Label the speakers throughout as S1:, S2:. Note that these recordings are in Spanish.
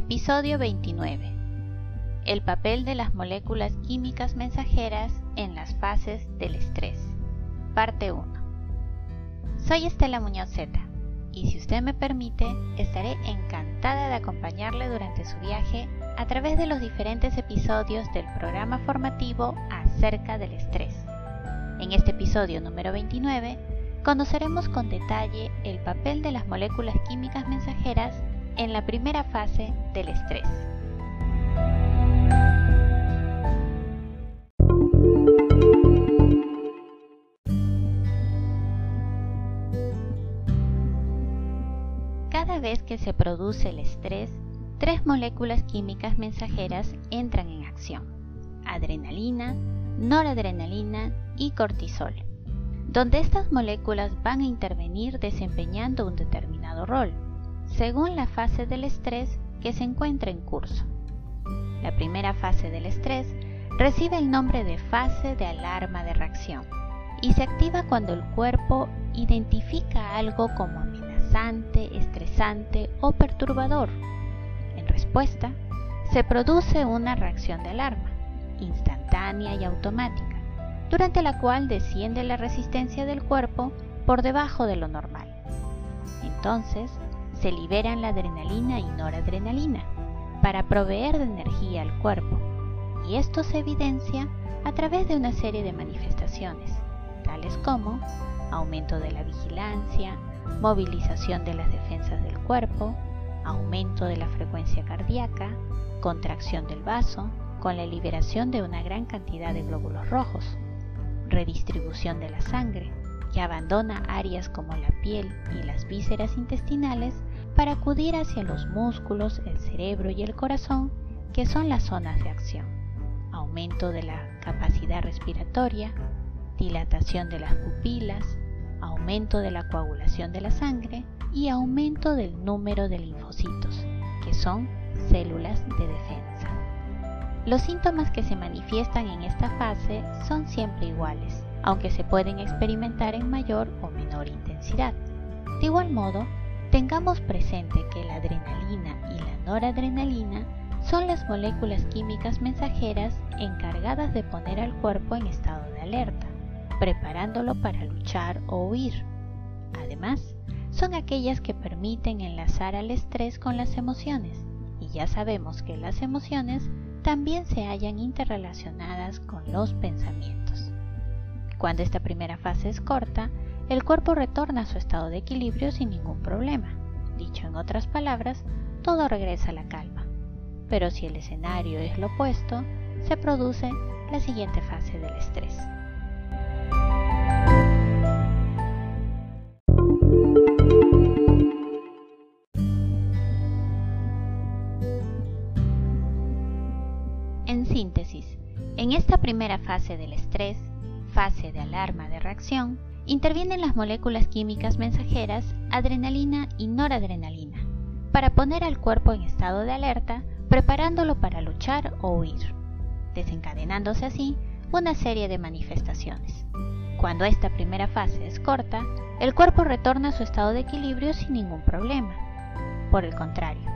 S1: Episodio 29. El papel de las moléculas químicas mensajeras en las fases del estrés. Parte 1. Soy Estela Muñoz Z y si usted me permite, estaré encantada de acompañarle durante su viaje a través de los diferentes episodios del programa formativo acerca del estrés. En este episodio número 29, conoceremos con detalle el papel de las moléculas químicas mensajeras en la primera fase del estrés. Cada vez que se produce el estrés, tres moléculas químicas mensajeras entran en acción. Adrenalina, noradrenalina y cortisol donde estas moléculas van a intervenir desempeñando un determinado rol, según la fase del estrés que se encuentra en curso. La primera fase del estrés recibe el nombre de fase de alarma de reacción y se activa cuando el cuerpo identifica algo como amenazante, estresante o perturbador. En respuesta, se produce una reacción de alarma, instantánea y automática durante la cual desciende la resistencia del cuerpo por debajo de lo normal. Entonces, se liberan la adrenalina y noradrenalina para proveer de energía al cuerpo, y esto se evidencia a través de una serie de manifestaciones, tales como aumento de la vigilancia, movilización de las defensas del cuerpo, aumento de la frecuencia cardíaca, contracción del vaso, con la liberación de una gran cantidad de glóbulos rojos, redistribución de la sangre, que abandona áreas como la piel y las vísceras intestinales para acudir hacia los músculos, el cerebro y el corazón, que son las zonas de acción. Aumento de la capacidad respiratoria, dilatación de las pupilas, aumento de la coagulación de la sangre y aumento del número de linfocitos, que son células de defensa. Los síntomas que se manifiestan en esta fase son siempre iguales, aunque se pueden experimentar en mayor o menor intensidad. De igual modo, tengamos presente que la adrenalina y la noradrenalina son las moléculas químicas mensajeras encargadas de poner al cuerpo en estado de alerta, preparándolo para luchar o huir. Además, son aquellas que permiten enlazar al estrés con las emociones, y ya sabemos que las emociones también se hallan interrelacionadas con los pensamientos. Cuando esta primera fase es corta, el cuerpo retorna a su estado de equilibrio sin ningún problema. Dicho en otras palabras, todo regresa a la calma. Pero si el escenario es lo opuesto, se produce la siguiente fase del estrés. En síntesis, en esta primera fase del estrés, fase de alarma de reacción, intervienen las moléculas químicas mensajeras adrenalina y noradrenalina para poner al cuerpo en estado de alerta, preparándolo para luchar o huir, desencadenándose así una serie de manifestaciones. Cuando esta primera fase es corta, el cuerpo retorna a su estado de equilibrio sin ningún problema. Por el contrario,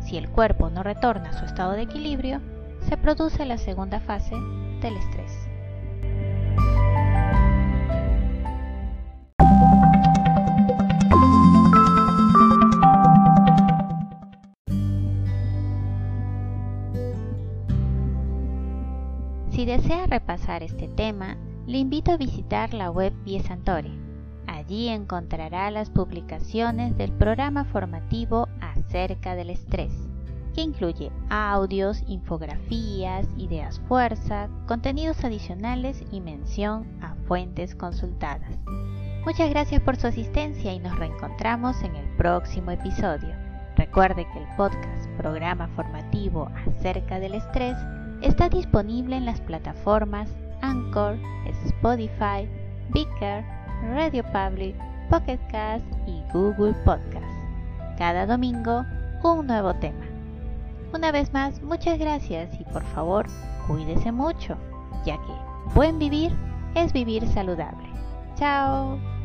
S1: si el cuerpo no retorna a su estado de equilibrio, se produce la segunda fase del estrés. Si desea repasar este tema, le invito a visitar la web Biesantore. Allí encontrará las publicaciones del programa formativo acerca del estrés que incluye audios, infografías, ideas fuerza, contenidos adicionales y mención a fuentes consultadas. Muchas gracias por su asistencia y nos reencontramos en el próximo episodio. Recuerde que el podcast Programa Formativo acerca del estrés está disponible en las plataformas Anchor, Spotify, Beaker, Radio Public, Pocket Cast y Google Podcast. Cada domingo, un nuevo tema. Una vez más, muchas gracias y por favor, cuídese mucho, ya que buen vivir es vivir saludable. Chao.